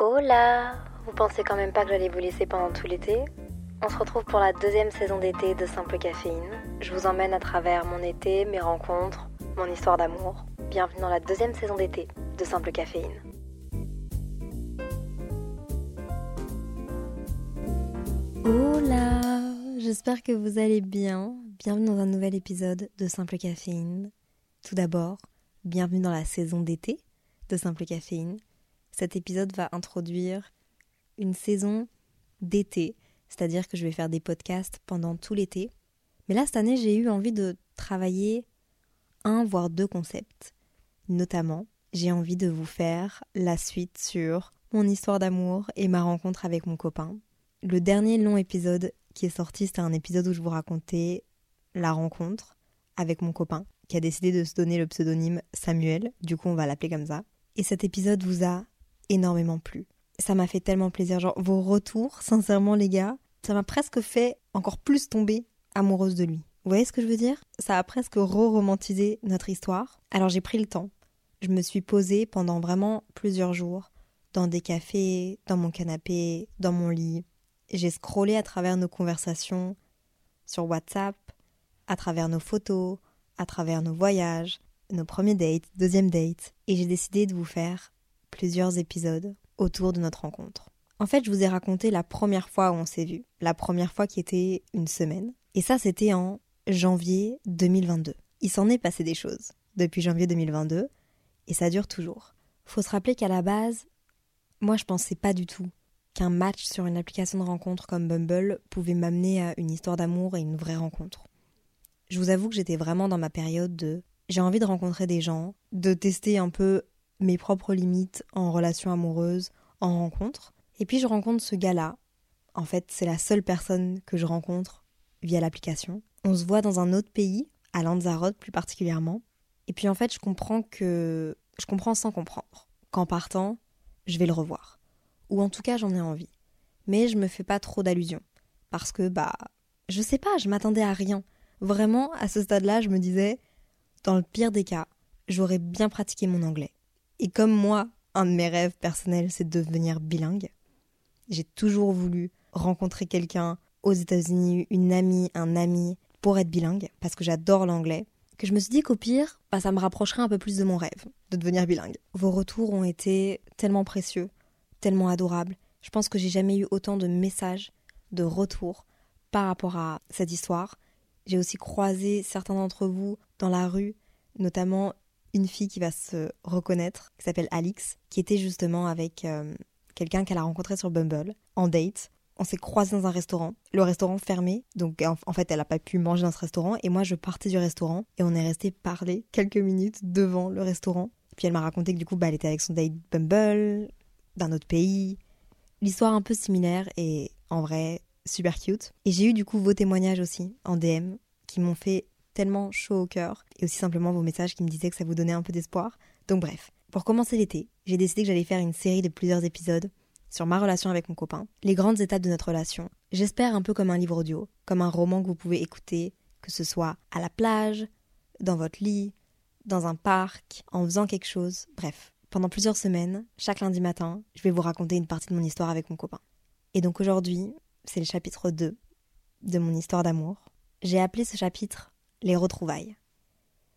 Hola Vous pensez quand même pas que j'allais vous laisser pendant tout l'été? On se retrouve pour la deuxième saison d'été de Simple Caféine. Je vous emmène à travers mon été, mes rencontres, mon histoire d'amour. Bienvenue dans la deuxième saison d'été de Simple Caféine. Hola J'espère que vous allez bien. Bienvenue dans un nouvel épisode de Simple Caféine. Tout d'abord, bienvenue dans la saison d'été de Simple Caféine. Cet épisode va introduire une saison d'été, c'est-à-dire que je vais faire des podcasts pendant tout l'été. Mais là, cette année, j'ai eu envie de travailler un voire deux concepts. Notamment, j'ai envie de vous faire la suite sur mon histoire d'amour et ma rencontre avec mon copain. Le dernier long épisode qui est sorti, c'était un épisode où je vous racontais la rencontre avec mon copain, qui a décidé de se donner le pseudonyme Samuel. Du coup, on va l'appeler comme ça. Et cet épisode vous a énormément plu. Ça m'a fait tellement plaisir. Genre, vos retours, sincèrement, les gars, ça m'a presque fait encore plus tomber amoureuse de lui. Vous voyez ce que je veux dire? Ça a presque re-romantisé notre histoire. Alors j'ai pris le temps. Je me suis posée pendant vraiment plusieurs jours dans des cafés, dans mon canapé, dans mon lit, j'ai scrollé à travers nos conversations sur WhatsApp, à travers nos photos, à travers nos voyages, nos premiers dates, deuxième date, et j'ai décidé de vous faire plusieurs épisodes autour de notre rencontre. En fait, je vous ai raconté la première fois où on s'est vu, la première fois qui était une semaine, et ça c'était en janvier 2022. Il s'en est passé des choses depuis janvier 2022, et ça dure toujours. Faut se rappeler qu'à la base, moi je pensais pas du tout qu'un match sur une application de rencontre comme Bumble pouvait m'amener à une histoire d'amour et une vraie rencontre. Je vous avoue que j'étais vraiment dans ma période de j'ai envie de rencontrer des gens, de tester un peu mes propres limites en relation amoureuse, en rencontre. Et puis je rencontre ce gars-là. En fait, c'est la seule personne que je rencontre via l'application. On se voit dans un autre pays, à Lanzarote plus particulièrement. Et puis en fait, je comprends que je comprends sans comprendre qu'en partant, je vais le revoir ou en tout cas j'en ai envie. Mais je me fais pas trop d'allusions. Parce que, bah, je sais pas, je m'attendais à rien. Vraiment, à ce stade-là, je me disais, dans le pire des cas, j'aurais bien pratiqué mon anglais. Et comme moi, un de mes rêves personnels, c'est de devenir bilingue, j'ai toujours voulu rencontrer quelqu'un aux États-Unis, une amie, un ami, pour être bilingue, parce que j'adore l'anglais, que je me suis dit qu'au pire, bah, ça me rapprocherait un peu plus de mon rêve, de devenir bilingue. Vos retours ont été tellement précieux tellement adorable. Je pense que j'ai jamais eu autant de messages, de retours par rapport à cette histoire. J'ai aussi croisé certains d'entre vous dans la rue, notamment une fille qui va se reconnaître, qui s'appelle Alix, qui était justement avec euh, quelqu'un qu'elle a rencontré sur Bumble, en date. On s'est croisés dans un restaurant, le restaurant fermé, donc en, fait elle n'a pas pu manger dans ce restaurant, et moi je partais du restaurant, et on est resté parler quelques minutes devant le restaurant. Puis elle m'a raconté que du coup bah, elle était avec son date Bumble, d'un autre pays. L'histoire un peu similaire et en vrai super cute. Et j'ai eu du coup vos témoignages aussi en DM qui m'ont fait tellement chaud au cœur et aussi simplement vos messages qui me disaient que ça vous donnait un peu d'espoir. Donc bref, pour commencer l'été, j'ai décidé que j'allais faire une série de plusieurs épisodes sur ma relation avec mon copain, les grandes étapes de notre relation. J'espère un peu comme un livre audio, comme un roman que vous pouvez écouter, que ce soit à la plage, dans votre lit, dans un parc, en faisant quelque chose, bref, pendant plusieurs semaines, chaque lundi matin, je vais vous raconter une partie de mon histoire avec mon copain. Et donc aujourd'hui, c'est le chapitre 2 de mon histoire d'amour. J'ai appelé ce chapitre Les retrouvailles.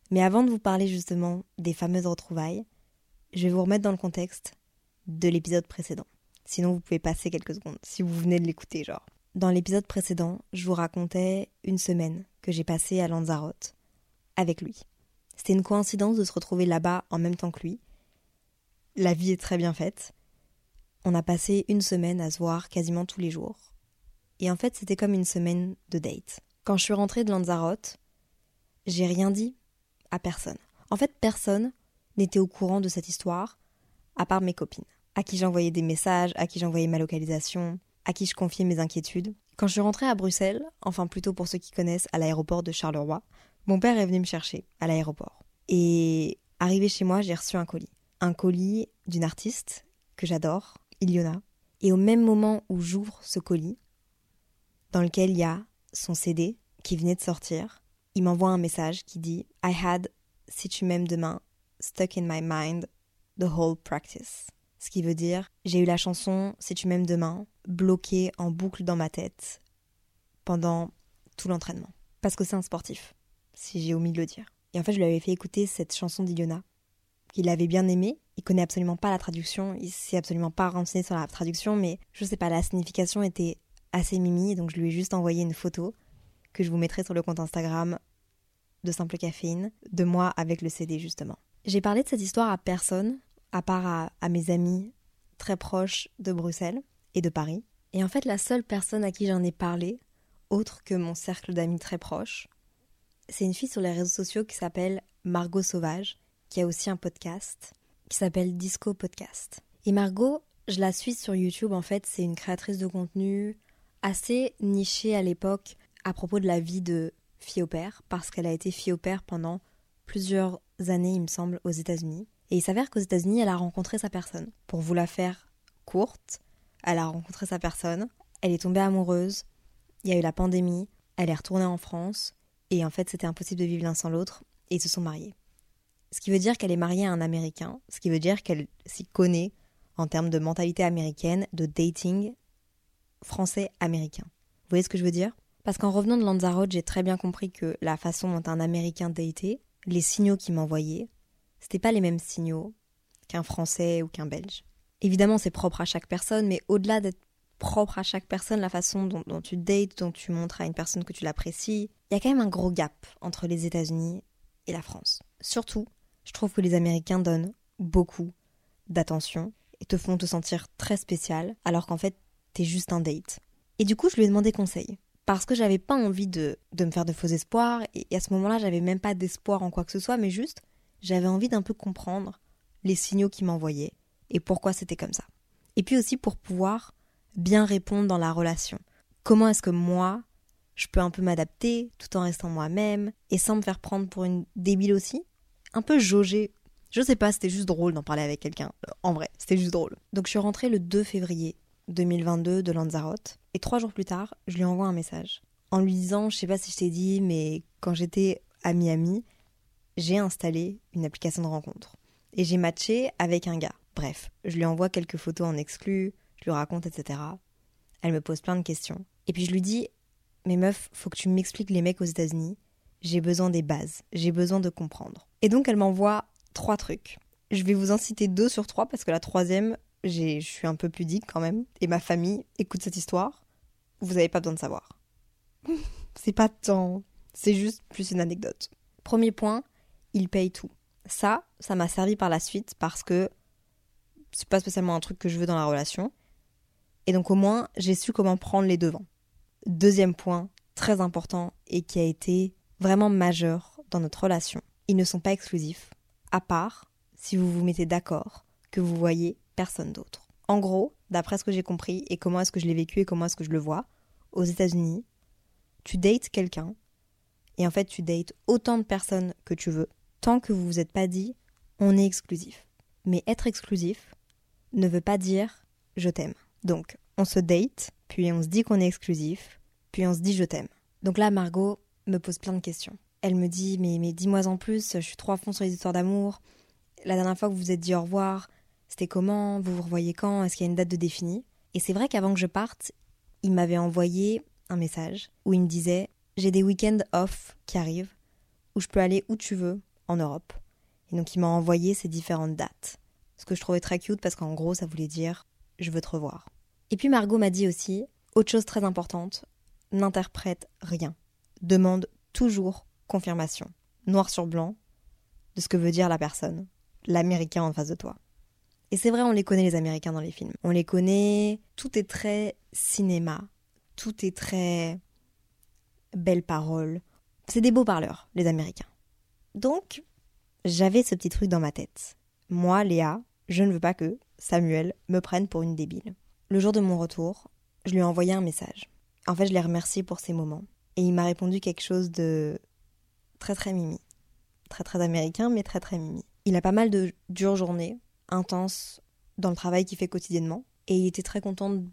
Mais avant de vous parler justement des fameuses retrouvailles, je vais vous remettre dans le contexte de l'épisode précédent. Sinon, vous pouvez passer quelques secondes si vous venez de l'écouter, genre. Dans l'épisode précédent, je vous racontais une semaine que j'ai passée à Lanzarote avec lui. C'était une coïncidence de se retrouver là-bas en même temps que lui, la vie est très bien faite. On a passé une semaine à se voir quasiment tous les jours. Et en fait, c'était comme une semaine de date. Quand je suis rentrée de Lanzarote, j'ai rien dit à personne. En fait, personne n'était au courant de cette histoire, à part mes copines, à qui j'envoyais des messages, à qui j'envoyais ma localisation, à qui je confiais mes inquiétudes. Quand je suis rentrée à Bruxelles, enfin plutôt pour ceux qui connaissent, à l'aéroport de Charleroi, mon père est venu me chercher à l'aéroport. Et arrivé chez moi, j'ai reçu un colis. Un colis d'une artiste que j'adore, Iliona. Et au même moment où j'ouvre ce colis, dans lequel il y a son CD qui venait de sortir, il m'envoie un message qui dit I had Si tu m'aimes demain stuck in my mind the whole practice. Ce qui veut dire j'ai eu la chanson Si tu m'aimes demain bloquée en boucle dans ma tête pendant tout l'entraînement. Parce que c'est un sportif, si j'ai omis de le dire. Et en fait, je lui avais fait écouter cette chanson d'Iliona, qu'il avait bien aimée. Il connaît absolument pas la traduction, il s'est absolument pas renseigné sur la traduction, mais je sais pas, la signification était assez mimi, donc je lui ai juste envoyé une photo que je vous mettrai sur le compte Instagram de Simple Caféine, de moi avec le CD justement. J'ai parlé de cette histoire à personne, à part à, à mes amis très proches de Bruxelles et de Paris. Et en fait, la seule personne à qui j'en ai parlé, autre que mon cercle d'amis très proches, c'est une fille sur les réseaux sociaux qui s'appelle Margot Sauvage, qui a aussi un podcast qui s'appelle Disco Podcast. Et Margot, je la suis sur YouTube en fait, c'est une créatrice de contenu assez nichée à l'époque à propos de la vie de fille au père, parce qu'elle a été fille au père pendant plusieurs années, il me semble, aux États-Unis. Et il s'avère qu'aux États-Unis, elle a rencontré sa personne. Pour vous la faire courte, elle a rencontré sa personne, elle est tombée amoureuse, il y a eu la pandémie, elle est retournée en France, et en fait c'était impossible de vivre l'un sans l'autre, et ils se sont mariés. Ce qui veut dire qu'elle est mariée à un Américain, ce qui veut dire qu'elle s'y connaît en termes de mentalité américaine, de dating français-américain. Vous voyez ce que je veux dire? Parce qu'en revenant de Lanzarote, j'ai très bien compris que la façon dont un Américain datait, les signaux qu'il m'envoyait, c'était pas les mêmes signaux qu'un Français ou qu'un Belge. Évidemment, c'est propre à chaque personne, mais au-delà d'être propre à chaque personne, la façon dont, dont, tu dates, dont tu montres à une personne que tu l'apprécies, il y a quand même un gros gap entre les États-Unis et la France. Surtout, je trouve que les Américains donnent beaucoup d'attention et te font te sentir très spécial, alors qu'en fait, t'es juste un date. Et du coup, je lui ai demandé conseil. Parce que j'avais pas envie de, de me faire de faux espoirs, et, à ce moment-là, j'avais même pas d'espoir en quoi que ce soit, mais juste, j'avais envie d'un peu comprendre les signaux qu'il m'envoyait et pourquoi c'était comme ça. Et puis aussi pour pouvoir bien répondre dans la relation. Comment est-ce que moi, je peux un peu m'adapter tout en restant moi-même et sans me faire prendre pour une débile aussi? Un peu jauger. Je sais pas, c'était juste drôle d'en parler avec quelqu'un. En vrai, c'était juste drôle. Donc je suis rentrée le 2 février 2022 de Lanzarote et trois jours plus tard, je lui envoie un message en lui disant, je sais pas si je t'ai dit, mais quand j'étais à Miami, j'ai installé une application de rencontre et j'ai matché avec un gars. Bref, je lui envoie quelques photos en exclu, je lui raconte, etc. Elle me pose plein de questions. Et puis je lui dis Mais meuf, faut que tu m'expliques les mecs aux États-Unis. J'ai besoin des bases, j'ai besoin de comprendre. Et donc elle m'envoie trois trucs. Je vais vous en citer deux sur trois parce que la troisième, je suis un peu pudique quand même. Et ma famille écoute cette histoire. Vous n'avez pas besoin de savoir. c'est pas tant. C'est juste plus une anecdote. Premier point, il paye tout. Ça, ça m'a servi par la suite parce que c'est pas spécialement un truc que je veux dans la relation. Et donc au moins, j'ai su comment prendre les devants. Deuxième point, très important et qui a été vraiment majeur dans notre relation. Ils ne sont pas exclusifs, à part si vous vous mettez d'accord que vous voyez personne d'autre. En gros, d'après ce que j'ai compris et comment est-ce que je l'ai vécu et comment est-ce que je le vois, aux États-Unis, tu dates quelqu'un et en fait tu dates autant de personnes que tu veux tant que vous vous êtes pas dit on est exclusif. Mais être exclusif ne veut pas dire je t'aime. Donc, on se date, puis on se dit qu'on est exclusif, puis on se dit je t'aime. Donc là, Margot me pose plein de questions. Elle me dit mais, mais dis-moi en plus, je suis trop à fond sur les histoires d'amour. La dernière fois que vous vous êtes dit au revoir, c'était comment Vous vous revoyez quand Est-ce qu'il y a une date de définie Et c'est vrai qu'avant que je parte, il m'avait envoyé un message où il me disait j'ai des week-ends off qui arrivent, où je peux aller où tu veux en Europe. Et donc il m'a envoyé ces différentes dates. Ce que je trouvais très cute parce qu'en gros ça voulait dire je veux te revoir. Et puis Margot m'a dit aussi, autre chose très importante, n'interprète rien. Demande toujours confirmation, noir sur blanc, de ce que veut dire la personne, l'américain en face de toi. Et c'est vrai, on les connaît les Américains dans les films. On les connaît, tout est très cinéma, tout est très belles paroles. C'est des beaux parleurs, les Américains. Donc, j'avais ce petit truc dans ma tête. Moi, Léa, je ne veux pas que Samuel me prenne pour une débile. Le jour de mon retour, je lui ai envoyé un message. En fait, je l'ai remercié pour ces moments. Et il m'a répondu quelque chose de très très mimi. Très très américain, mais très très mimi. Il a pas mal de dures journées, intenses, dans le travail qu'il fait quotidiennement. Et il était très content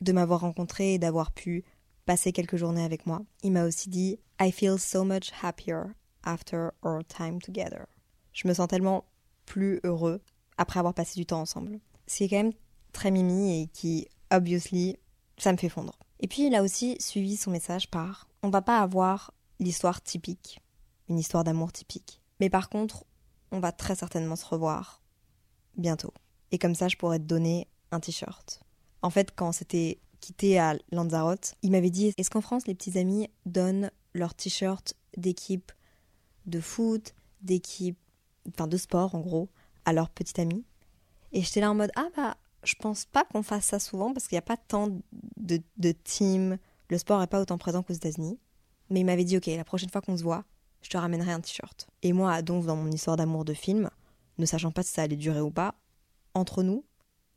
de m'avoir rencontré et d'avoir pu passer quelques journées avec moi. Il m'a aussi dit I feel so much happier after our time together. Je me sens tellement plus heureux après avoir passé du temps ensemble. C'est quand même très mimi et qui, obviously, ça me fait fondre. Et puis il a aussi suivi son message par On va pas avoir l'histoire typique, une histoire d'amour typique. Mais par contre, on va très certainement se revoir bientôt. Et comme ça, je pourrais te donner un t-shirt. En fait, quand c'était quitté à Lanzarote, il m'avait dit Est-ce qu'en France, les petits amis donnent leur t-shirt d'équipe de foot, d'équipe, enfin de sport en gros, à leurs petits amis? Et j'étais là en mode Ah bah, je pense pas qu'on fasse ça souvent parce qu'il n'y a pas tant de, de team, le sport n'est pas autant présent qu'aux États-Unis. Mais il m'avait dit Ok, la prochaine fois qu'on se voit, je te ramènerai un t-shirt. Et moi, donc, dans mon histoire d'amour de film, ne sachant pas si ça allait durer ou pas, entre nous,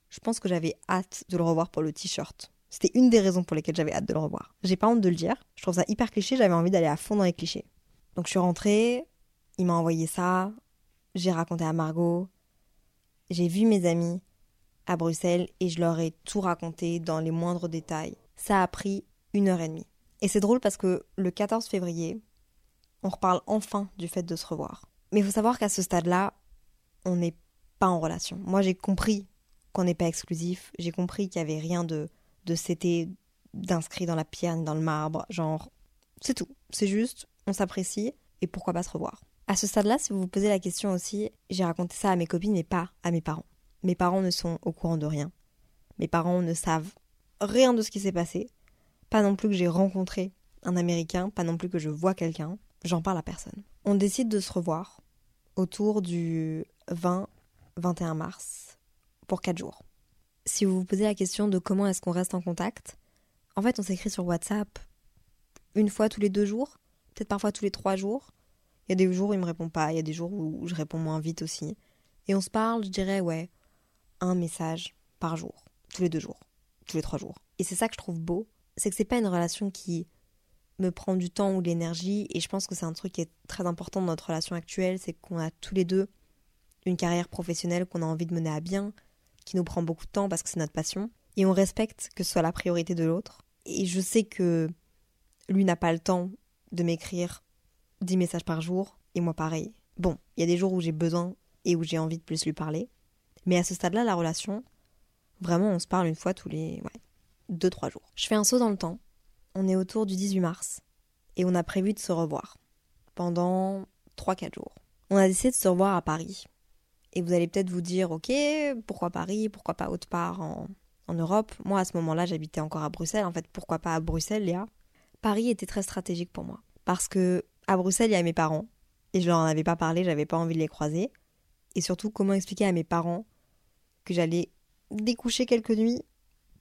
je pense que j'avais hâte de le revoir pour le t-shirt. C'était une des raisons pour lesquelles j'avais hâte de le revoir. J'ai pas honte de le dire, je trouve ça hyper cliché, j'avais envie d'aller à fond dans les clichés. Donc je suis rentrée, il m'a envoyé ça, j'ai raconté à Margot, j'ai vu mes amis à Bruxelles et je leur ai tout raconté dans les moindres détails. Ça a pris une heure et demie. Et c'est drôle parce que le 14 février, on reparle enfin du fait de se revoir. Mais il faut savoir qu'à ce stade-là, on n'est pas en relation. Moi, j'ai compris qu'on n'est pas exclusif. J'ai compris qu'il n'y avait rien de, de c'était d'inscrit dans la pierre ni dans le marbre. Genre, c'est tout. C'est juste, on s'apprécie et pourquoi pas se revoir. À ce stade-là, si vous vous posez la question aussi, j'ai raconté ça à mes copines mais pas à mes parents. Mes parents ne sont au courant de rien. Mes parents ne savent rien de ce qui s'est passé. Pas non plus que j'ai rencontré un Américain, pas non plus que je vois quelqu'un. J'en parle à personne. On décide de se revoir autour du 20-21 mars pour 4 jours. Si vous vous posez la question de comment est-ce qu'on reste en contact, en fait on s'écrit sur WhatsApp une fois tous les deux jours, peut-être parfois tous les trois jours. Il y a des jours où il me répond pas, il y a des jours où je réponds moins vite aussi. Et on se parle, je dirais, ouais, un message par jour, tous les deux jours, tous les trois jours. Et c'est ça que je trouve beau, c'est que c'est pas une relation qui me prend du temps ou de l'énergie, et je pense que c'est un truc qui est très important dans notre relation actuelle, c'est qu'on a tous les deux une carrière professionnelle qu'on a envie de mener à bien, qui nous prend beaucoup de temps parce que c'est notre passion, et on respecte que ce soit la priorité de l'autre. Et je sais que lui n'a pas le temps de m'écrire 10 messages par jour, et moi pareil. Bon, il y a des jours où j'ai besoin et où j'ai envie de plus lui parler, mais à ce stade-là, la relation, vraiment, on se parle une fois tous les ouais, 2-3 jours. Je fais un saut dans le temps, on est autour du 18 mars, et on a prévu de se revoir pendant 3-4 jours. On a décidé de se revoir à Paris, et vous allez peut-être vous dire, ok, pourquoi Paris, pourquoi pas autre part en, Europe? Moi, à ce moment-là, j'habitais encore à Bruxelles. En fait, pourquoi pas à Bruxelles, Léa? Paris était très stratégique pour moi. Parce que à Bruxelles, il y a mes parents. Et je leur en avais pas parlé, j'avais pas envie de les croiser. Et surtout, comment expliquer à mes parents que j'allais découcher quelques nuits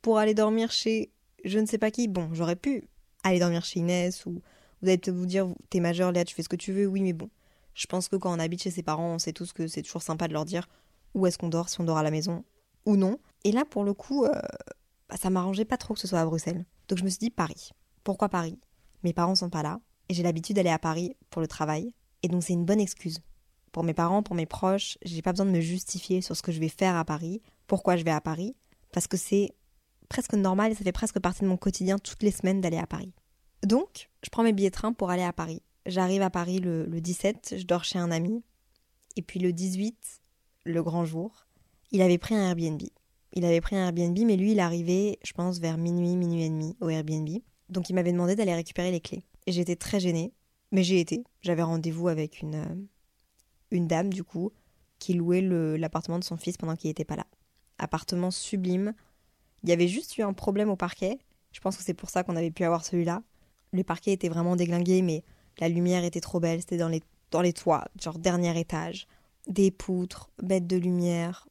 pour aller dormir chez je ne sais pas qui? Bon, j'aurais pu aller dormir chez Inès ou vous allez peut-être vous dire, t'es majeur, Léa, tu fais ce que tu veux. Oui, mais bon, je pense que quand on habite chez ses parents, on sait tous que c'est toujours sympa de leur dire où est-ce qu'on dort, si on dort à la maison ou non. Et là, pour le coup, euh, bah, ça m'arrangeait pas trop que ce soit à Bruxelles. Donc je me suis dit Paris. Pourquoi Paris? Mes parents sont pas là et j'ai l'habitude d'aller à Paris pour le travail. Et donc c'est une bonne excuse. Pour mes parents, pour mes proches, j'ai pas besoin de me justifier sur ce que je vais faire à Paris, pourquoi je vais à Paris, parce que c'est presque normal et ça fait presque partie de mon quotidien toutes les semaines d'aller à Paris. Donc, je prends mes billets de train pour aller à Paris. J'arrive à Paris le, 17, je dors chez un ami. Et puis le 18, le grand jour, il avait pris un Airbnb. Il avait pris un Airbnb, mais lui, il arrivait, je pense, vers minuit, minuit et demi au Airbnb. Donc il m'avait demandé d'aller récupérer les clés. Et j'étais très gênée, mais j'ai été. J'avais rendez-vous avec une, euh, une dame, du coup, qui louait l'appartement de son fils pendant qu'il n'était pas là. Appartement sublime. Il y avait juste eu un problème au parquet. Je pense que c'est pour ça qu'on avait pu avoir celui-là. Le parquet était vraiment déglingué, mais la lumière était trop belle, c'était dans les, dans les toits, genre dernier étage. Des poutres, bêtes de lumière.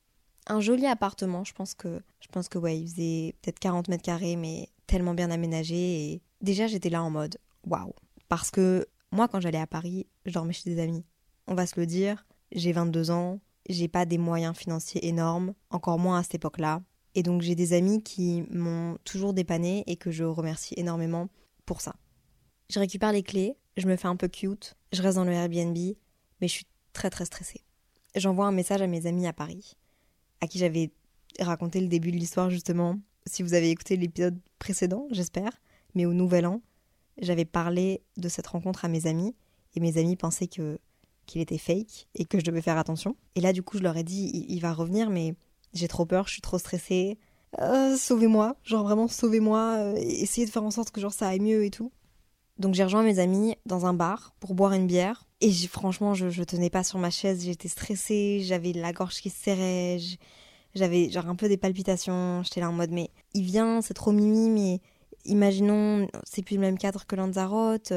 Un joli appartement, je pense que, je pense que ouais, il faisait peut-être 40 mètres carrés, mais tellement bien aménagé. Et déjà, j'étais là en mode waouh. Parce que moi, quand j'allais à Paris, je dormais chez des amis. On va se le dire, j'ai 22 ans, j'ai pas des moyens financiers énormes, encore moins à cette époque-là. Et donc j'ai des amis qui m'ont toujours dépanné et que je remercie énormément pour ça. Je récupère les clés, je me fais un peu cute, je reste dans le Airbnb, mais je suis très très stressée. J'envoie un message à mes amis à Paris, à qui j'avais raconté le début de l'histoire justement. Si vous avez écouté l'épisode précédent, j'espère, mais au nouvel an, j'avais parlé de cette rencontre à mes amis et mes amis pensaient que qu'il était fake et que je devais faire attention. Et là, du coup, je leur ai dit, il, va revenir, mais j'ai trop peur, je suis trop stressée. Euh, sauvez-moi, genre vraiment sauvez-moi, euh, essayez de faire en sorte que genre ça aille mieux et tout. Donc j'ai rejoint mes amis dans un bar pour boire une bière. Et franchement, je, je tenais pas sur ma chaise, j'étais stressée, j'avais la gorge qui se serrait, j'avais genre un peu des palpitations. J'étais là en mode, mais il vient, c'est trop mimi, mais imaginons, c'est plus le même cadre que Lanzarote.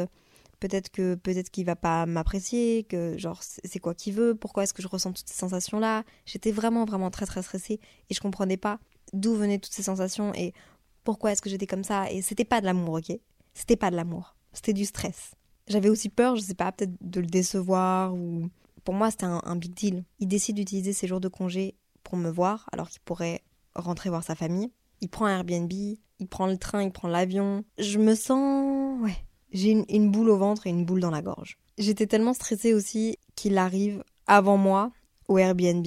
Peut-être que peut-être qu'il va pas m'apprécier, que genre c'est quoi qu'il veut, pourquoi est-ce que je ressens toutes ces sensations là. J'étais vraiment vraiment très très stressée et je comprenais pas d'où venaient toutes ces sensations et pourquoi est-ce que j'étais comme ça. Et c'était pas de l'amour, OK? C'était pas de l'amour, c'était du stress. J'avais aussi peur, je sais pas, peut-être de le décevoir ou pour moi c'était un, big deal. Il décide d'utiliser ses jours de congé pour me voir alors qu'il pourrait rentrer voir sa famille. Il prend un Airbnb, il prend le train, il prend l'avion. Je me sens ouais, j'ai une, boule au ventre et une boule dans la gorge. J'étais tellement stressée aussi qu'il arrive avant moi au Airbnb.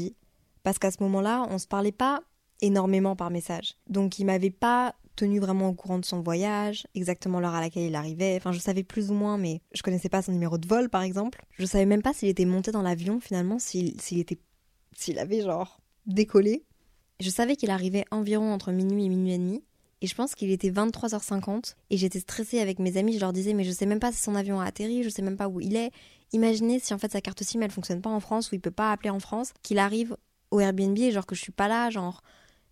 Parce qu'à ce moment-là, on se parlait pas énormément par message. Donc il m'avait pas tenu vraiment au courant de son voyage, exactement l'heure à laquelle il arrivait. Enfin, je savais plus ou moins, mais je connaissais pas son numéro de vol, par exemple. Je savais même pas s'il était monté dans l'avion, finalement, s'il était, s'il avait genre décollé. Je savais qu'il arrivait environ entre minuit et minuit et demi, et je pense qu'il était 23h50 et j'étais stressée avec mes amis. Je leur disais, mais je sais même pas si son avion a atterri, je sais même pas où il est. Imaginez si en fait sa carte SIM elle fonctionne pas en France ou il peut pas appeler en France, qu'il arrive au Airbnb et genre que je suis pas là, genre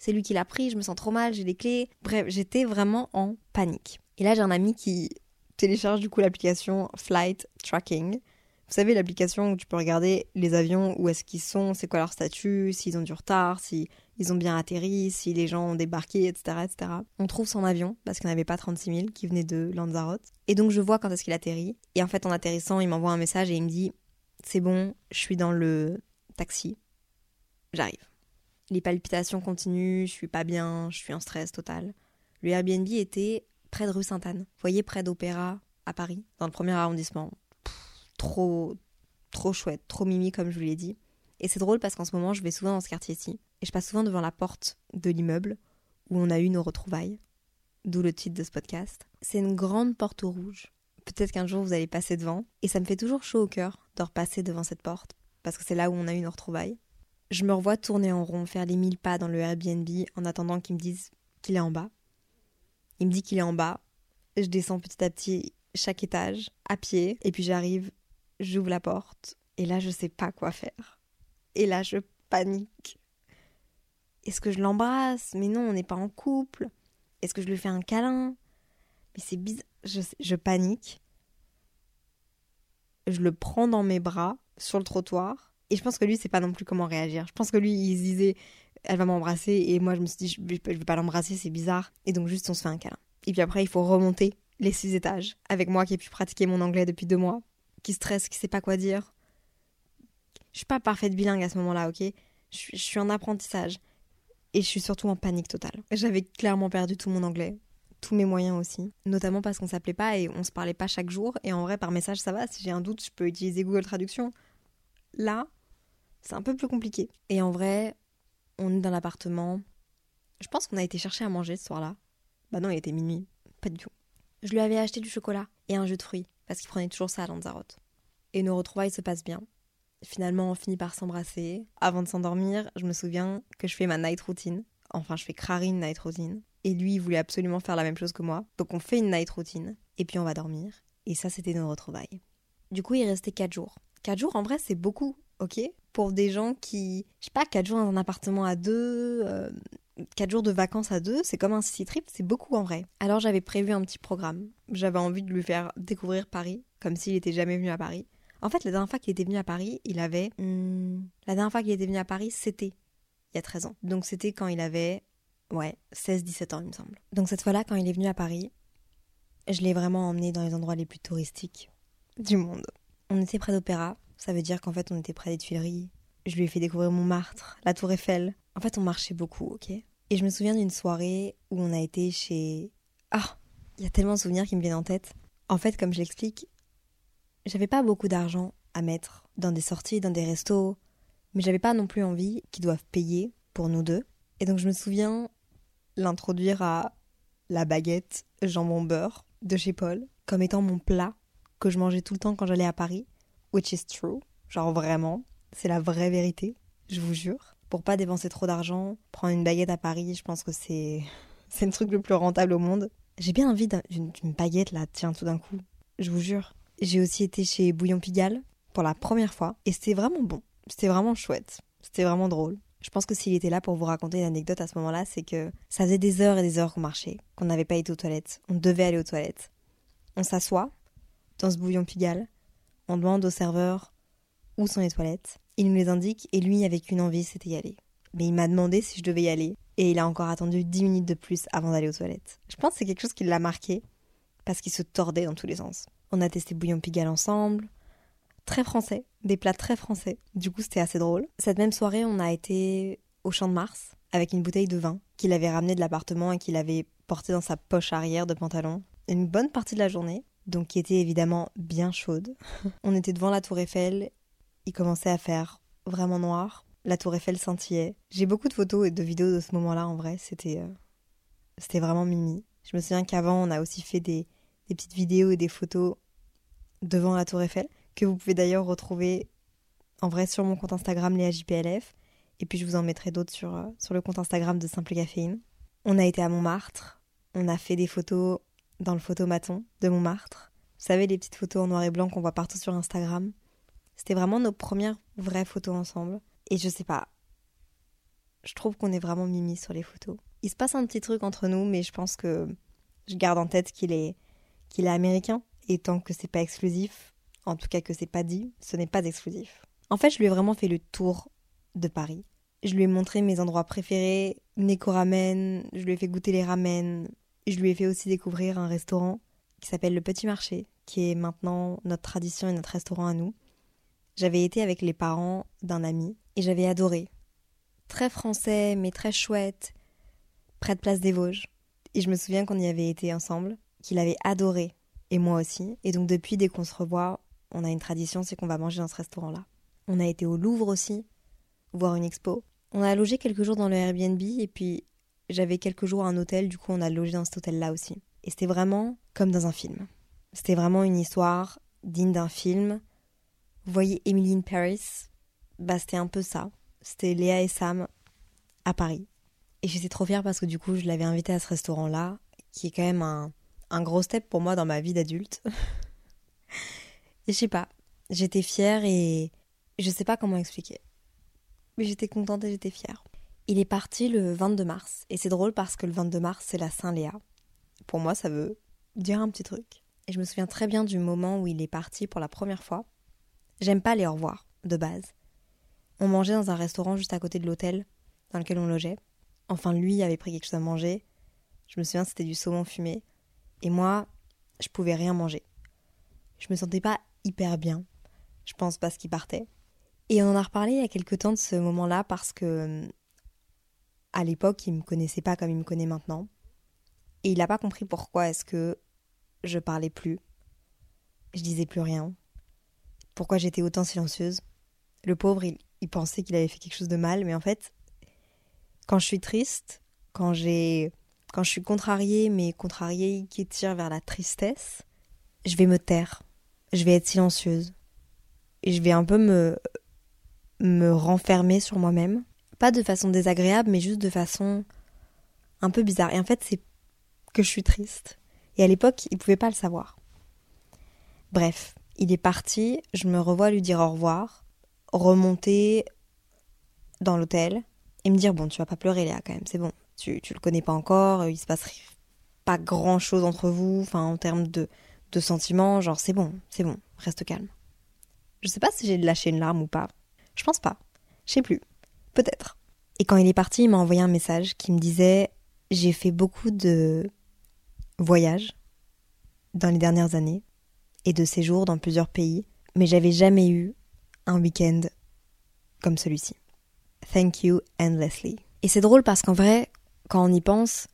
c'est lui qui l'a pris, je me sens trop mal, j'ai les clés. Bref, j'étais vraiment en panique. Et là j'ai un ami qui télécharge du coup l'application Flight Tracking. Vous savez, l'application où tu peux regarder les avions, où est-ce qu'ils sont, c'est quoi leur statut, s'ils ont du retard, si ils ont bien atterri, si les gens ont débarqué, etc. etc. On trouve son avion, parce qu'il n'y avait pas 36 000, qui venait de Lanzarote. Et donc je vois quand est-ce qu'il atterrit. Et en fait, en atterrissant, il m'envoie un message et il me dit C'est bon, je suis dans le taxi. J'arrive. Les palpitations continuent, je suis pas bien, je suis en stress total. Le Airbnb était près de rue Sainte-Anne. Voyez, près d'Opéra, à Paris, dans le premier arrondissement. trop, trop chouette, trop mimi, comme je vous l'ai dit. Et c'est drôle parce qu'en ce moment, je vais souvent dans ce quartier-ci. Et je passe souvent devant la porte de l'immeuble où on a eu nos retrouvailles. D'où le titre de ce podcast. C'est une grande porte rouge. Peut-être qu'un jour vous allez passer devant. Et ça me fait toujours chaud au cœur de repasser devant cette porte. Parce que c'est là où on a eu nos retrouvailles. Je me revois tourner en rond, faire les mille pas dans le Airbnb en attendant qu'ils me disent qu'il est en bas. Il me dit qu'il est en bas. Je descends petit à petit chaque étage, à pied. Et puis j'arrive, j'ouvre la porte. Et là, je sais pas quoi faire. Et là, je panique. Est-ce que je l'embrasse? Mais non, on n'est pas en couple. Est-ce que je lui fais un câlin? Mais c'est bizarre. Je panique. Je le prends dans mes bras sur le trottoir. Et je pense que lui, c'est pas non plus comment réagir. Je pense que lui, il se disait, elle va m'embrasser. Et moi, je me suis dit, je vais, vais pas l'embrasser, c'est bizarre. Et donc, juste, on se fait un câlin. Et puis après, il faut remonter les six étages. Avec moi qui ai pu pratiquer mon anglais depuis deux mois, qui stresse, qui sait pas quoi dire. Je suis pas parfaite bilingue à ce moment-là, ok? Je, suis en apprentissage. Et je suis surtout en panique totale. J'avais clairement perdu tout mon anglais, tous mes moyens aussi. Notamment parce qu'on s'appelait pas et on se parlait pas chaque jour. Et en vrai, par message, ça va. Si j'ai un doute, je peux utiliser Google Traduction. Là, c'est un peu plus compliqué. Et en vrai, on est dans l'appartement. Je pense qu'on a été chercher à manger ce soir-là. Bah non, il était minuit. Pas du tout. Je lui avais acheté du chocolat et un jus de fruits parce qu'il prenait toujours ça à Lanzarote. Et nos retrouvailles se passent bien. Finalement, on finit par s'embrasser. Avant de s'endormir, je me souviens que je fais ma night routine. Enfin, je fais Crary une night routine. Et lui, il voulait absolument faire la même chose que moi. Donc on fait une night routine. Et puis on va dormir. Et ça, c'était nos retrouvailles. Du coup, il restait 4 jours. 4 jours, en vrai, c'est beaucoup, ok Pour des gens qui... Je sais pas, 4 jours dans un appartement à deux... Euh, 4 jours de vacances à deux, c'est comme un city trip, c'est beaucoup en vrai. Alors j'avais prévu un petit programme. J'avais envie de lui faire découvrir Paris, comme s'il était jamais venu à Paris. En fait, la dernière fois qu'il était venu à Paris, il avait... Hmm, la dernière fois qu'il était venu à Paris, c'était il y a 13 ans. Donc c'était quand il avait... Ouais, 16-17 ans, il me semble. Donc cette fois-là, quand il est venu à Paris, je l'ai vraiment emmené dans les endroits les plus touristiques du monde. On était près d'Opéra, ça veut dire qu'en fait on était près des Tuileries, Je lui ai fait découvrir Montmartre, la Tour Eiffel. En fait, on marchait beaucoup, ok? Et je me souviens d'une soirée où on a été chez. Ah Il y a tellement de souvenirs qui me viennent en tête. En fait, comme je l'explique, j'avais pas beaucoup d'argent à mettre dans des sorties, dans des restos, mais j'avais pas non plus envie qu'ils doivent payer pour nous deux. Et donc je me souviens l'introduire à la baguette jambon beurre de chez Paul comme étant mon plat que je mangeais tout le temps quand j'allais à Paris, which is true. Genre vraiment, c'est la vraie vérité, je vous jure. Pour pas dépenser trop d'argent, prendre une baguette à Paris, je pense que c'est c'est le truc le plus rentable au monde. J'ai bien envie d'une baguette là, tiens tout d'un coup, je vous jure. J'ai aussi été chez Bouillon Pigalle pour la première fois et c'était vraiment bon. C'était vraiment chouette. C'était vraiment drôle. Je pense que s'il était là pour vous raconter une anecdote à ce moment-là, c'est que ça faisait des heures et des heures qu'on marchait, qu'on n'avait pas été aux toilettes. On devait aller aux toilettes. On s'assoit dans ce bouillon Pigalle, on demande au serveur où sont les toilettes. Il nous les indique et lui, avec une envie, c'était y aller. Mais il m'a demandé si je devais y aller et il a encore attendu 10 minutes de plus avant d'aller aux toilettes. Je pense que c'est quelque chose qui l'a marqué parce qu'il se tordait dans tous les sens. On a testé bouillon Pigalle ensemble, très français, des plats très français. Du coup, c'était assez drôle. Cette même soirée, on a été au Champ de Mars avec une bouteille de vin qu'il avait ramené de l'appartement et qu'il avait porté dans sa poche arrière de pantalon. Une bonne partie de la journée, donc qui était évidemment bien chaude. on était devant la tour Eiffel, il commençait à faire vraiment noir, la tour Eiffel scintillait. J'ai beaucoup de photos et de vidéos de ce moment-là en vrai, c'était euh, c'était vraiment mimi. Je me souviens qu'avant on a aussi fait des, des petites vidéos et des photos devant la tour Eiffel que vous pouvez d'ailleurs retrouver en vrai sur mon compte Instagram JPLF. Et puis je vous en mettrai d'autres sur, euh, sur le compte Instagram de Simple Caféine. On a été à Montmartre, on a fait des photos dans le photomaton de Montmartre. Vous savez, les petites photos en noir et blanc qu'on voit partout sur Instagram. C'était vraiment nos premières vraies photos ensemble. Et je sais pas, je trouve qu'on est vraiment mimi sur les photos. Il se passe un petit truc entre nous, mais je pense que je garde en tête qu'il est, qu'il est américain. Et tant que c'est pas exclusif, en tout cas que c'est pas dit, ce n'est pas exclusif. En fait, je lui ai vraiment fait le tour de Paris. Je lui ai montré mes endroits préférés, Neko Ramen, je lui ai fait goûter les ramen, je lui ai fait aussi découvrir un restaurant qui s'appelle Le Petit Marché, qui est maintenant notre tradition et notre restaurant à nous. J'avais été avec les parents d'un ami et j'avais adoré. Très français, mais très chouette, près de Place des Vosges. Et je me souviens qu'on y avait été ensemble, qu'il avait adoré, et moi aussi. Et donc depuis, dès qu'on se revoit, on a une tradition, c'est qu'on va manger dans ce restaurant-là. On a été au Louvre aussi, voir une expo. On a logé quelques jours dans le Airbnb et puis j'avais quelques jours à un hôtel, du coup on a logé dans cet hôtel-là aussi. Et c'était vraiment comme dans un film. C'était vraiment une histoire digne d'un film. Vous voyez Emily in Paris? Bah c'était un peu ça. C'était Léa et Sam à Paris. Et j'étais trop fière parce que du coup je l'avais invité à ce restaurant-là, qui est quand même un, un gros step pour moi dans ma vie d'adulte. Je sais pas, j'étais fière et je sais pas comment expliquer. Mais j'étais contente et j'étais fière. Il est parti le 22 mars et c'est drôle parce que le 22 mars c'est la Saint-Léa. Pour moi ça veut dire un petit truc. Et je me souviens très bien du moment où il est parti pour la première fois. J'aime pas les au revoir, de base. On mangeait dans un restaurant juste à côté de l'hôtel dans lequel on logeait. Enfin, lui avait pris quelque chose à manger. Je me souviens, c'était du saumon fumé. Et moi, je pouvais rien manger. Je me sentais pas hyper bien, je pense, parce qu'il partait. Et on en a reparlé il y a quelques temps de ce moment-là parce que à l'époque, il me connaissait pas comme il me connaît maintenant. Et il n'a pas compris pourquoi est-ce que je parlais plus. Je disais plus rien. Pourquoi j'étais autant silencieuse. Le pauvre, il, il pensait qu'il avait fait quelque chose de mal, mais en fait, quand je suis triste, quand j'ai quand je suis contrariée, mais contrariée qui tire vers la tristesse, je vais me taire je vais être silencieuse. Et je vais un peu me, me renfermer sur moi-même. Pas de façon désagréable, mais juste de façon un peu bizarre. Et en fait, c'est que je suis triste. Et à l'époque, il pouvait pas le savoir. Bref, il est parti, je me revois lui dire au revoir, remonter dans l'hôtel et me dire bon, tu vas pas pleurer Léa quand même, c'est bon. Tu, tu le connais pas encore, il se passe pas grand chose entre vous, enfin en termes de, de sentiments, genre c'est bon, c'est bon, reste calme. Je sais pas si j'ai lâché une larme ou pas. Je pense pas. Je sais plus. Peut-être. Et quand il est parti, il m'a envoyé un message qui me disait J'ai fait beaucoup de voyages dans les dernières années et de séjours dans plusieurs pays, mais j'avais jamais eu un week-end comme celui-ci. Thank you endlessly. Et c'est drôle parce qu'en vrai, quand on y pense,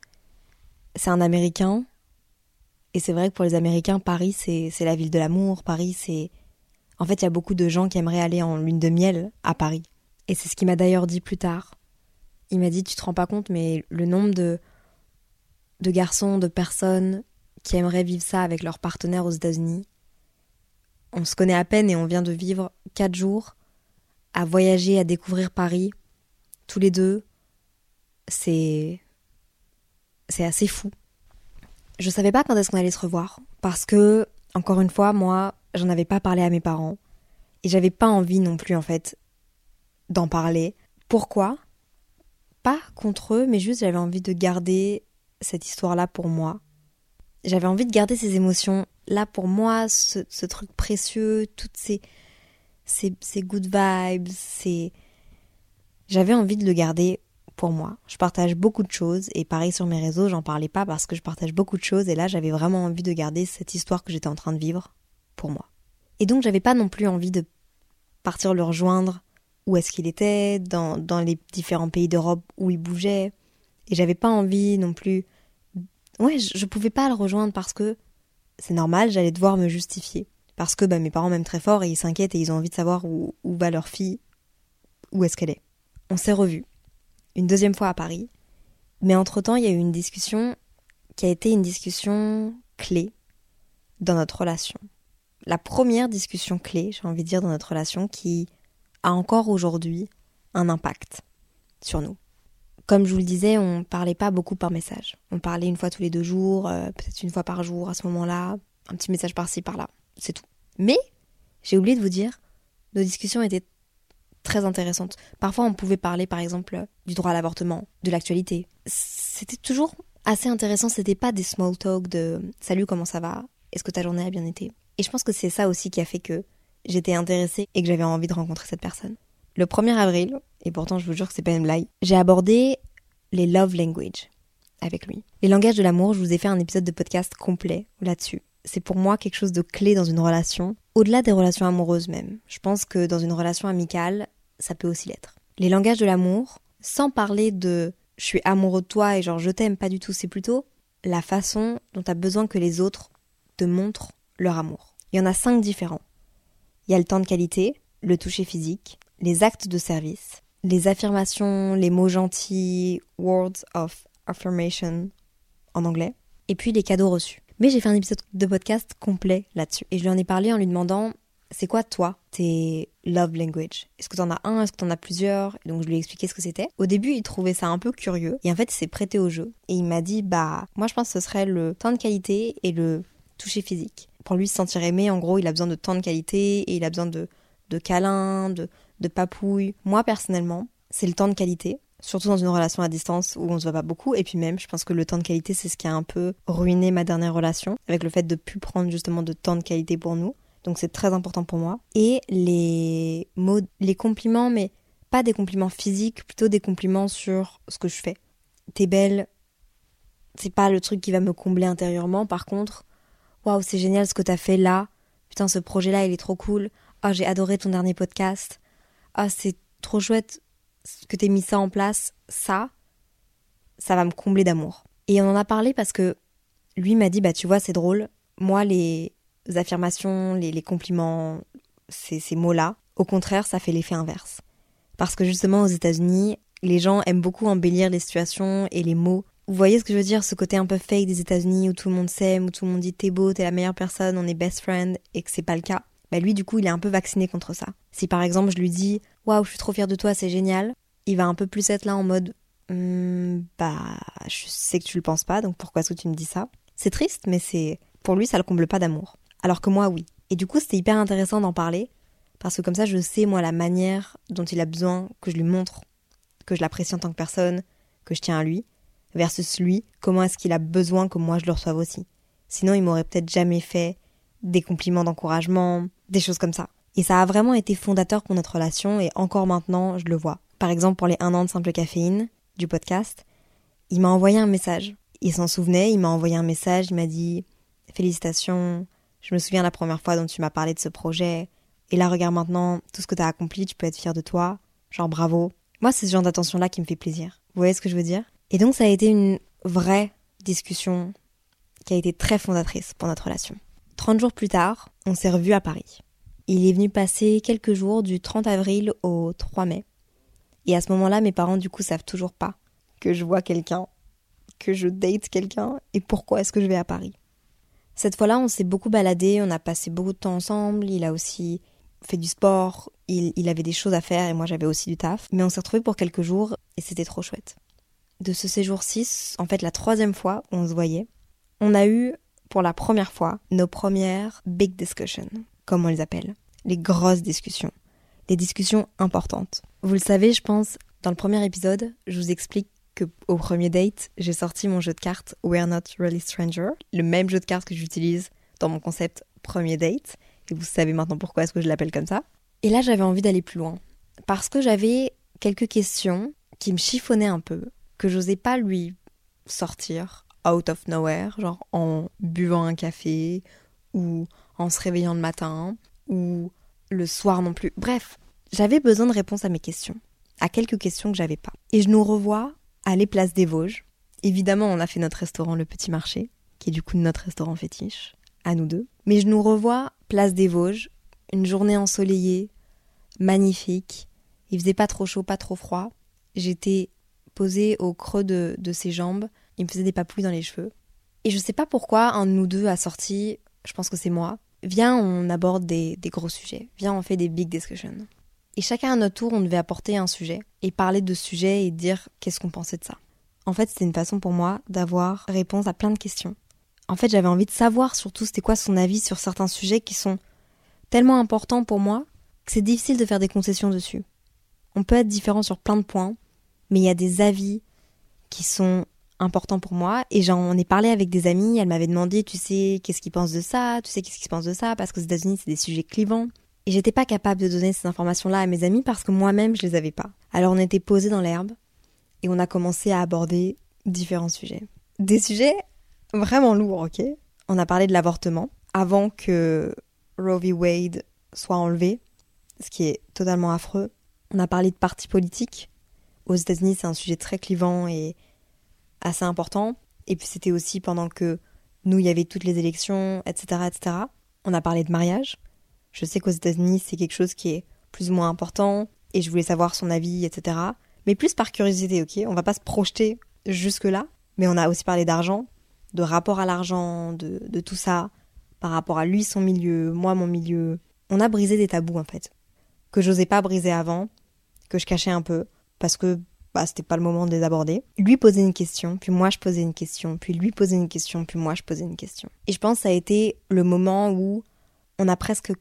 c'est un Américain. Et c'est vrai que pour les Américains, Paris, c'est la ville de l'amour. Paris, c'est... En fait, il y a beaucoup de gens qui aimeraient aller en lune de miel à Paris. Et c'est ce qu'il m'a d'ailleurs dit plus tard. Il m'a dit, tu te rends pas compte, mais le nombre de, garçons, de personnes qui aimeraient vivre ça avec leur partenaire aux États-Unis. On se connaît à peine et on vient de vivre quatre jours à voyager, à découvrir Paris, tous les deux. C'est. C'est assez fou. Je savais pas quand est-ce qu'on allait se revoir, parce que, encore une fois, moi, j'en avais pas parlé à mes parents, et j'avais pas envie non plus, en fait, d'en parler. Pourquoi? Pas contre eux, mais juste j'avais envie de garder cette histoire-là pour moi. J'avais envie de garder ces émotions là pour moi, ce, truc précieux, toutes ces, ces, ces good vibes, ces... J'avais envie de le garder pour moi. Je partage beaucoup de choses et pareil sur mes réseaux, j'en parlais pas parce que je partage beaucoup de choses et là j'avais vraiment envie de garder cette histoire que j'étais en train de vivre pour moi. Et donc j'avais pas non plus envie de partir le rejoindre où est-ce qu'il était, dans, dans les différents pays d'Europe où il bougeait. Et j'avais pas envie non plus. Ouais, je, je pouvais pas le rejoindre parce que c'est normal, j'allais devoir me justifier. Parce que bah, mes parents m'aiment très fort et ils s'inquiètent et ils ont envie de savoir où, où va leur fille, où est-ce qu'elle est. On s'est revus, une deuxième fois à Paris, mais entre-temps, il y a eu une discussion qui a été une discussion clé dans notre relation. La première discussion clé, j'ai envie de dire, dans notre relation qui a encore aujourd'hui un impact sur nous. Comme je vous le disais, on parlait pas beaucoup par message. On parlait une fois tous les deux jours, euh, peut-être une fois par jour à ce moment-là, un petit message par-ci par-là, c'est tout. Mais j'ai oublié de vous dire, nos discussions étaient très intéressantes. Parfois, on pouvait parler, par exemple, du droit à l'avortement, de l'actualité. C'était toujours assez intéressant. C'était pas des small talk de salut, comment ça va? Est-ce que ta journée a bien été? Et je pense que c'est ça aussi qui a fait que j'étais intéressée et que j'avais envie de rencontrer cette personne. Le 1er avril, et pourtant je vous jure que c'est pas une blague, j'ai abordé les love language avec lui. Les langages de l'amour, je vous ai fait un épisode de podcast complet là-dessus. C'est pour moi quelque chose de clé dans une relation, au-delà des relations amoureuses même. Je pense que dans une relation amicale, ça peut aussi l'être. Les langages de l'amour, sans parler de je suis amoureux de toi et genre je t'aime pas du tout, c'est plutôt la façon dont tu as besoin que les autres te montrent leur amour. Il y en a cinq différents. Il y a le temps de qualité, le toucher physique, les actes de service, les affirmations, les mots gentils, words of affirmation en anglais, et puis les cadeaux reçus. Mais j'ai fait un épisode de podcast complet là-dessus. Et je lui en ai parlé en lui demandant c'est quoi toi tes love language? Est-ce que t'en as un? Est-ce que t'en as plusieurs? Et Donc je lui ai expliqué ce que c'était. Au début, il trouvait ça un peu curieux et en fait, il s'est prêté au jeu et il m'a dit bah moi je pense que ce serait le temps de qualité et le toucher physique. Pour lui se sentir aimé, en gros, il a besoin de temps de qualité et il a besoin de de câlins, de de papouille. Moi, personnellement, c'est le temps de qualité. Surtout dans une relation à distance où on se voit pas beaucoup. Et puis même, je pense que le temps de qualité, c'est ce qui a un peu ruiné ma dernière relation. Avec le fait de plus prendre justement de temps de qualité pour nous. Donc c'est très important pour moi. Et les mots, les compliments, mais pas des compliments physiques, plutôt des compliments sur ce que je fais. T'es belle. C'est pas le truc qui va me combler intérieurement. Par contre, waouh, c'est génial ce que t'as fait là. Putain, ce projet-là, il est trop cool. Oh, j'ai adoré ton dernier podcast ah c'est trop chouette que t'aies mis ça en place, ça, ça va me combler d'amour. Et on en a parlé parce que lui m'a dit bah tu vois c'est drôle, moi les affirmations, les, compliments, ces, ces mots-là, au contraire ça fait l'effet inverse. Parce que justement aux États-Unis, les gens aiment beaucoup embellir les situations et les mots. Vous voyez ce que je veux dire, ce côté un peu fake des États-Unis où tout le monde s'aime, où tout le monde dit t'es beau, t'es la meilleure personne, on est best friend, et que c'est pas le cas bah lui du coup il est un peu vacciné contre ça. Si par exemple je lui dis waouh je suis trop fière de toi c'est génial, il va un peu plus être là en mode hmm, bah je sais que tu le penses pas donc pourquoi est-ce que tu me dis ça? C'est triste mais c'est pour lui ça le comble pas d'amour. Alors que moi oui. Et du coup c'était hyper intéressant d'en parler parce que comme ça je sais moi la manière dont il a besoin que je lui montre que je l'apprécie en tant que personne, que je tiens à lui versus lui comment est-ce qu'il a besoin que moi je le reçoive aussi. Sinon il m'aurait peut-être jamais fait des compliments d'encouragement, des choses comme ça. Et ça a vraiment été fondateur pour notre relation et encore maintenant, je le vois. Par exemple, pour les un an de simple caféine du podcast, il m'a envoyé un message. Il s'en souvenait, il m'a envoyé un message, il m'a dit Félicitations, je me souviens la première fois dont tu m'as parlé de ce projet. Et là, regarde maintenant tout ce que tu as accompli, tu peux être fier de toi. genre bravo. Moi, c'est ce genre d'attention-là qui me fait plaisir. Vous voyez ce que je veux dire? Et donc, ça a été une vraie discussion qui a été très fondatrice pour notre relation. 30 jours plus tard, on s'est revus à Paris. Il est venu passer quelques jours du 30 avril au 3 mai. Et à ce moment-là, mes parents, du coup, savent toujours pas que je vois quelqu'un, que je date quelqu'un et pourquoi est-ce que je vais à Paris. Cette fois-là, on s'est beaucoup baladé, on a passé beaucoup de temps ensemble, il a aussi fait du sport, il, avait des choses à faire et moi j'avais aussi du taf. Mais on s'est retrouvés pour quelques jours et c'était trop chouette. De ce séjour 6, en fait la troisième fois où on se voyait, on a eu pour la première fois nos premières big discussions, comme on les appelle, les grosses discussions, les discussions importantes. Vous le savez, je pense, dans le premier épisode, je vous explique que au premier date, j'ai sorti mon jeu de cartes We're Not Really Stranger, le même jeu de cartes que j'utilise dans mon concept premier date, et vous savez maintenant pourquoi est-ce que je l'appelle comme ça. Et là, j'avais envie d'aller plus loin, parce que j'avais quelques questions qui me chiffonnaient un peu, que j'osais pas lui sortir out of nowhere, genre en buvant un café ou en se réveillant le matin ou le soir non plus. Bref, j'avais besoin de réponses à mes questions, à quelques questions que j'avais pas. Et je nous revois à les places des Vosges. Évidemment, on a fait notre restaurant Le Petit Marché, qui est du coup notre restaurant fétiche, à nous deux. Mais je nous revois place des Vosges, une journée ensoleillée, magnifique. Il faisait pas trop chaud, pas trop froid. J'étais posée au creux de, de ses jambes il me faisait des papouilles dans les cheveux. Et je sais pas pourquoi un de nous deux a sorti, je pense que c'est moi, viens on aborde des, gros sujets, viens on fait des big discussions. Et chacun à notre tour on devait apporter un sujet et parler de ce sujet et dire qu'est-ce qu'on pensait de ça. En fait c'était une façon pour moi d'avoir réponse à plein de questions. En fait j'avais envie de savoir surtout c'était quoi son avis sur certains sujets qui sont tellement importants pour moi que c'est difficile de faire des concessions dessus. On peut être différent sur plein de points, mais il y a des avis qui sont important pour moi et j'en ai parlé avec des amis, elles m'avaient demandé tu sais qu'est-ce qu'ils pensent de ça, tu sais qu'est-ce qu'ils pensent de ça? Parce qu'aux États-Unis c'est des sujets clivants et j'étais pas capable de donner ces informations-là à mes amis parce que moi-même je les avais pas. Alors on était posés dans l'herbe et on a commencé à aborder différents sujets. Des sujets vraiment lourds, OK? On a parlé de l'avortement avant que Roe v. Wade soit enlevé, ce qui est totalement affreux. On a parlé de partis politiques. Aux États-Unis, c'est un sujet très clivant et assez important. Et puis c'était aussi pendant que nous, il y avait toutes les élections, etc., etc. On a parlé de mariage. Je sais qu'aux États-Unis, c'est quelque chose qui est plus ou moins important, et je voulais savoir son avis, etc. Mais plus par curiosité, ok On va pas se projeter jusque-là, mais on a aussi parlé d'argent, de rapport à l'argent, de, de tout ça, par rapport à lui, son milieu, moi, mon milieu. On a brisé des tabous, en fait, que j'osais pas briser avant, que je cachais un peu, parce que bah, c'était pas le moment de les aborder. Lui posait une question, puis moi je posais une question, puis lui posait une question, puis moi je posais une question. Et je pense que ça a été le moment où on a presque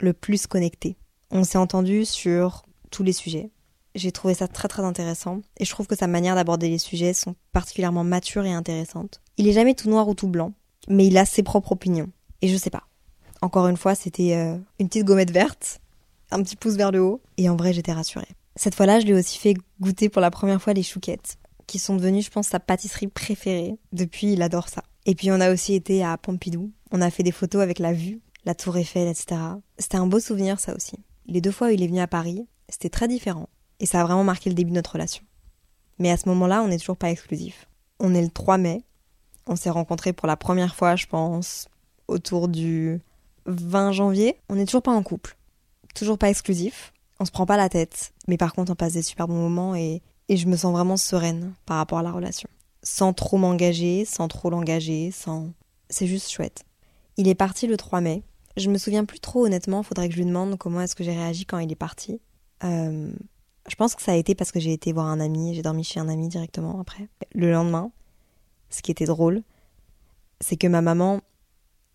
le plus connecté. On s'est entendu sur tous les sujets. J'ai trouvé ça très très intéressant et je trouve que sa manière d'aborder les sujets sont particulièrement matures et intéressantes. Il est jamais tout noir ou tout blanc, mais il a ses propres opinions. Et je sais pas. Encore une fois, c'était euh, une petite gommette verte, un petit pouce vers le haut, et en vrai j'étais rassurée. Cette fois-là, je lui ai aussi fait goûter pour la première fois les chouquettes, qui sont devenues, je pense, sa pâtisserie préférée. Depuis, il adore ça. Et puis, on a aussi été à Pompidou. On a fait des photos avec la vue, la tour Eiffel, etc. C'était un beau souvenir, ça aussi. Les deux fois où il est venu à Paris, c'était très différent. Et ça a vraiment marqué le début de notre relation. Mais à ce moment-là, on n'est toujours pas exclusif. On est le 3 mai. On s'est rencontrés pour la première fois, je pense, autour du 20 janvier. On n'est toujours pas en couple. Toujours pas exclusif on se prend pas la tête, mais par contre on passe des super bons moments et, et je me sens vraiment sereine par rapport à la relation. Sans trop m'engager, sans trop l'engager, sans... C'est juste chouette. Il est parti le 3 mai. Je me souviens plus trop honnêtement, faudrait que je lui demande comment est-ce que j'ai réagi quand il est parti. Euh, je pense que ça a été parce que j'ai été voir un ami, j'ai dormi chez un ami directement après. Le lendemain, ce qui était drôle, c'est que ma maman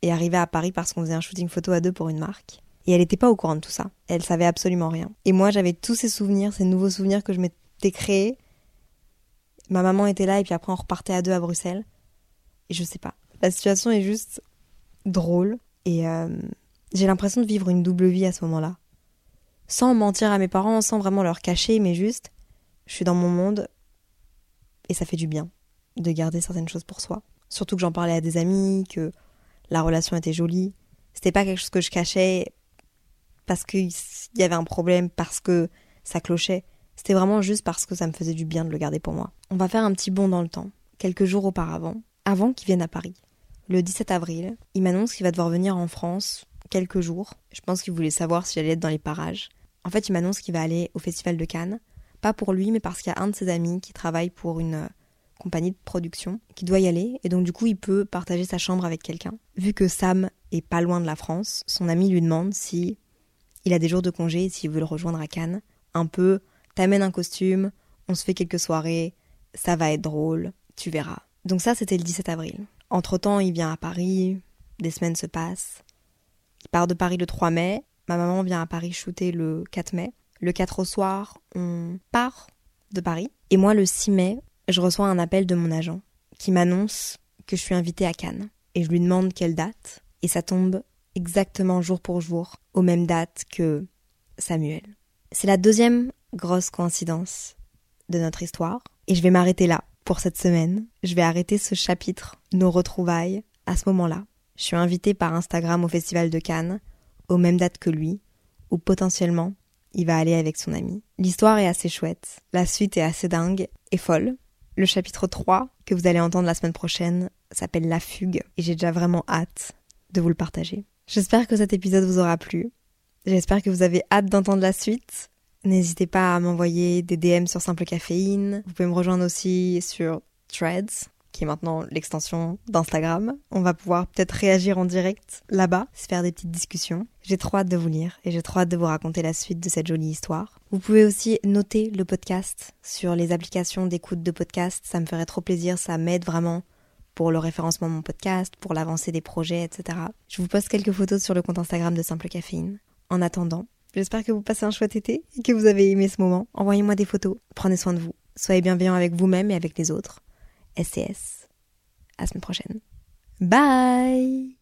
est arrivée à Paris parce qu'on faisait un shooting photo à deux pour une marque. Et elle n'était pas au courant de tout ça. Elle savait absolument rien. Et moi, j'avais tous ces souvenirs, ces nouveaux souvenirs que je m'étais créés. Ma maman était là et puis après on repartait à deux à Bruxelles. Et je sais pas. La situation est juste drôle. Et euh, j'ai l'impression de vivre une double vie à ce moment-là. Sans mentir à mes parents, sans vraiment leur cacher, mais juste, je suis dans mon monde et ça fait du bien de garder certaines choses pour soi. Surtout que j'en parlais à des amis, que la relation était jolie. C'était pas quelque chose que je cachais parce qu'il y avait un problème, parce que ça clochait. C'était vraiment juste parce que ça me faisait du bien de le garder pour moi. On va faire un petit bond dans le temps, quelques jours auparavant, avant qu'il vienne à Paris. Le 17 avril, il m'annonce qu'il va devoir venir en France quelques jours. Je pense qu'il voulait savoir si j'allais être dans les parages. En fait, il m'annonce qu'il va aller au Festival de Cannes. Pas pour lui, mais parce qu'il y a un de ses amis qui travaille pour une euh, compagnie de production qui doit y aller. Et donc, du coup, il peut partager sa chambre avec quelqu'un. Vu que Sam est pas loin de la France, son ami lui demande si il a des jours de congé et s'il veut le rejoindre à Cannes. Un peu, t'amènes un costume, on se fait quelques soirées, ça va être drôle, tu verras. Donc ça, c'était le 17 avril. Entre-temps, il vient à Paris, des semaines se passent. Il part de Paris le 3 mai, ma maman vient à Paris shooter le 4 mai. Le 4 au soir, on part de Paris. Et moi, le 6 mai, je reçois un appel de mon agent qui m'annonce que je suis invitée à Cannes. Et je lui demande quelle date. Et ça tombe exactement jour pour jour, aux mêmes dates que Samuel. C'est la deuxième grosse coïncidence de notre histoire. Et je vais m'arrêter là pour cette semaine. Je vais arrêter ce chapitre, nos retrouvailles, à ce moment-là. Je suis invitée par Instagram au Festival de Cannes, aux mêmes dates que lui, où potentiellement il va aller avec son ami. L'histoire est assez chouette, la suite est assez dingue et folle. Le chapitre 3, que vous allez entendre la semaine prochaine, s'appelle La fugue, et j'ai déjà vraiment hâte de vous le partager. J'espère que cet épisode vous aura plu. J'espère que vous avez hâte d'entendre la suite. N'hésitez pas à m'envoyer des DM sur Simple Caféine. Vous pouvez me rejoindre aussi sur Threads, qui est maintenant l'extension d'Instagram. On va pouvoir peut-être réagir en direct là-bas, se faire des petites discussions. J'ai trop hâte de vous lire et j'ai trop hâte de vous raconter la suite de cette jolie histoire. Vous pouvez aussi noter le podcast sur les applications d'écoute de podcast. Ça me ferait trop plaisir, ça m'aide vraiment pour le référencement de mon podcast, pour l'avancée des projets, etc. Je vous poste quelques photos sur le compte Instagram de Simple Caféine. En attendant, J'espère que vous passez un chouette été et que vous avez aimé ce moment. Envoyez-moi des photos. Prenez soin de vous. Soyez bienveillants avec vous-même et avec les autres. SCS. À la semaine prochaine. Bye